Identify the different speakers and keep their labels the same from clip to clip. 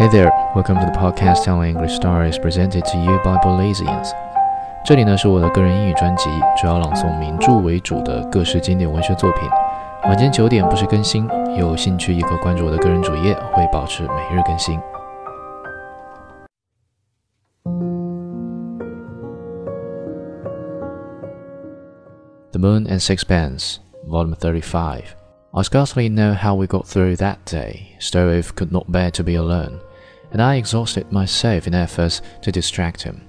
Speaker 1: Hey there, welcome to the podcast telling English stories presented to you by Belizeans。这里呢是我的个人英语专辑，主要朗诵名著为主的各式经典文学作品。晚间九点不时更新，有兴趣也可关注我的个人主页，会保持每日更新。The Moon and Sixpence, Volume 35. I scarcely know how we got through that day. Stroeve could not bear to be alone and I exhausted myself in efforts to distract him.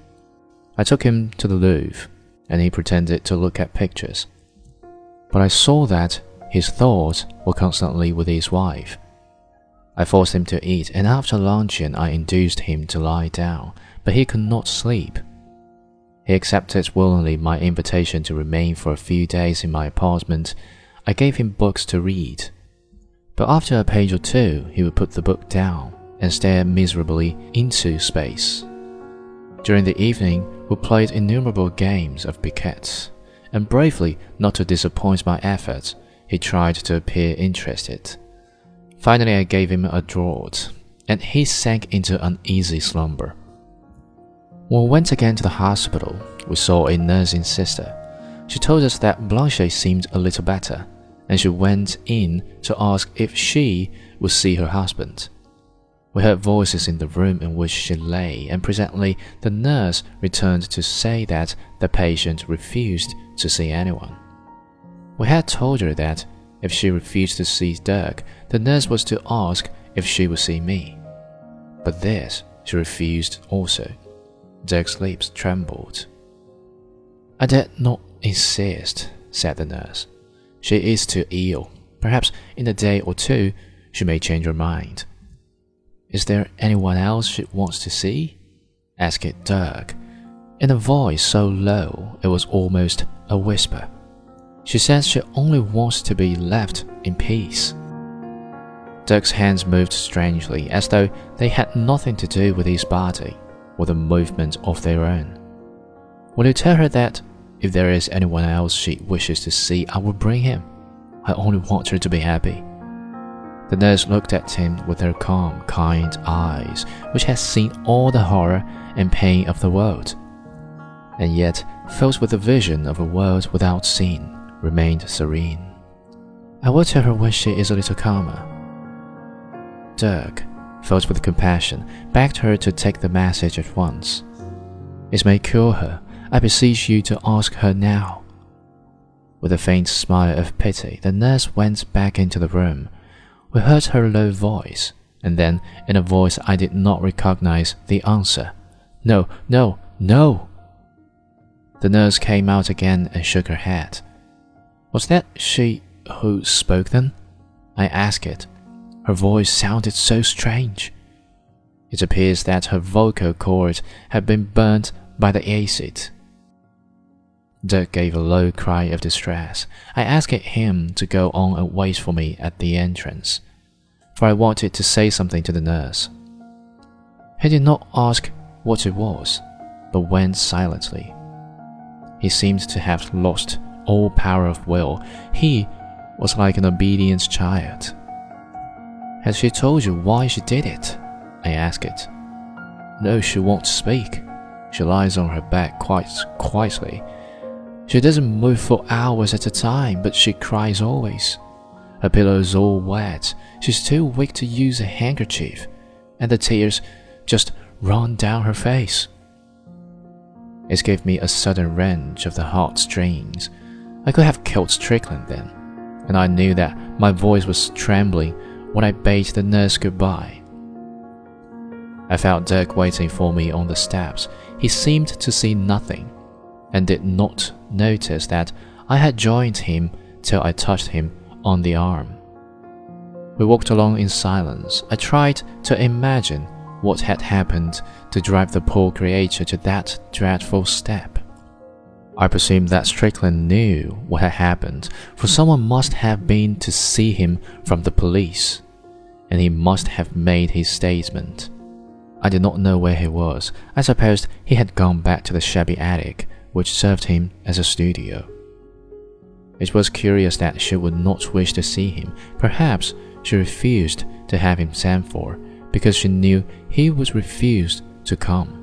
Speaker 1: I took him to the Louvre, and he pretended to look at pictures. But I saw that his thoughts were constantly with his wife. I forced him to eat, and after luncheon I induced him to lie down, but he could not sleep. He accepted willingly my invitation to remain for a few days in my apartment I gave him books to read. But after a page or two, he would put the book down and stare miserably into space. During the evening, we played innumerable games of piquet, and bravely, not to disappoint my efforts, he tried to appear interested. Finally, I gave him a draught, and he sank into uneasy slumber. When we went again to the hospital, we saw a nursing sister. She told us that Blanche seemed a little better, and she went in to ask if she would see her husband. We heard voices in the room in which she lay, and presently the nurse returned to say that the patient refused to see anyone. We had told her that if she refused to see Dirk, the nurse was to ask if she would see me. But this she refused also. Dirk's lips trembled. I did not insist, said the nurse. She is too ill. Perhaps in a day or two she may change her mind. Is there anyone else she wants to see? asked Dirk, in a voice so low it was almost a whisper. She says she only wants to be left in peace. Dirk's hands moved strangely, as though they had nothing to do with his body or the movement of their own. Will you tell her that if there is anyone else she wishes to see, I will bring him. I only want her to be happy. The nurse looked at him with her calm, kind eyes, which had seen all the horror and pain of the world, and yet, filled with the vision of a world without sin, remained serene. I will tell her when she is a little calmer. Dirk, filled with compassion, begged her to take the message at once. It may cure her, I beseech you to ask her now. With a faint smile of pity, the nurse went back into the room. We heard her low voice, and then, in a voice I did not recognize, the answer No, no, no! The nurse came out again and shook her head. Was that she who spoke then? I asked it. Her voice sounded so strange. It appears that her vocal cords had been burnt by the acid. Dirk gave a low cry of distress. I asked him to go on and wait for me at the entrance, for I wanted to say something to the nurse. He did not ask what it was, but went silently. He seemed to have lost all power of will. He was like an obedient child. Has she told you why she did it? I asked it. No, she won't speak. She lies on her back quite quietly she doesn't move for hours at a time, but she cries always. Her pillow is all wet. She's too weak to use a handkerchief, and the tears just run down her face. It gave me a sudden wrench of the heartstrings. I could have killed Strickland then, and I knew that my voice was trembling when I bade the nurse goodbye. I found Dirk waiting for me on the steps. He seemed to see nothing and did not notice that I had joined him till I touched him on the arm. We walked along in silence. I tried to imagine what had happened to drive the poor creature to that dreadful step. I presumed that Strickland knew what had happened, for someone must have been to see him from the police, and he must have made his statement. I did not know where he was. I supposed he had gone back to the shabby attic which served him as a studio. It was curious that she would not wish to see him. Perhaps she refused to have him sent for because she knew he would refuse to come.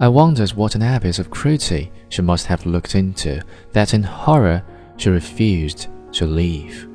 Speaker 1: I wondered what an abyss of cruelty she must have looked into that in horror she refused to leave.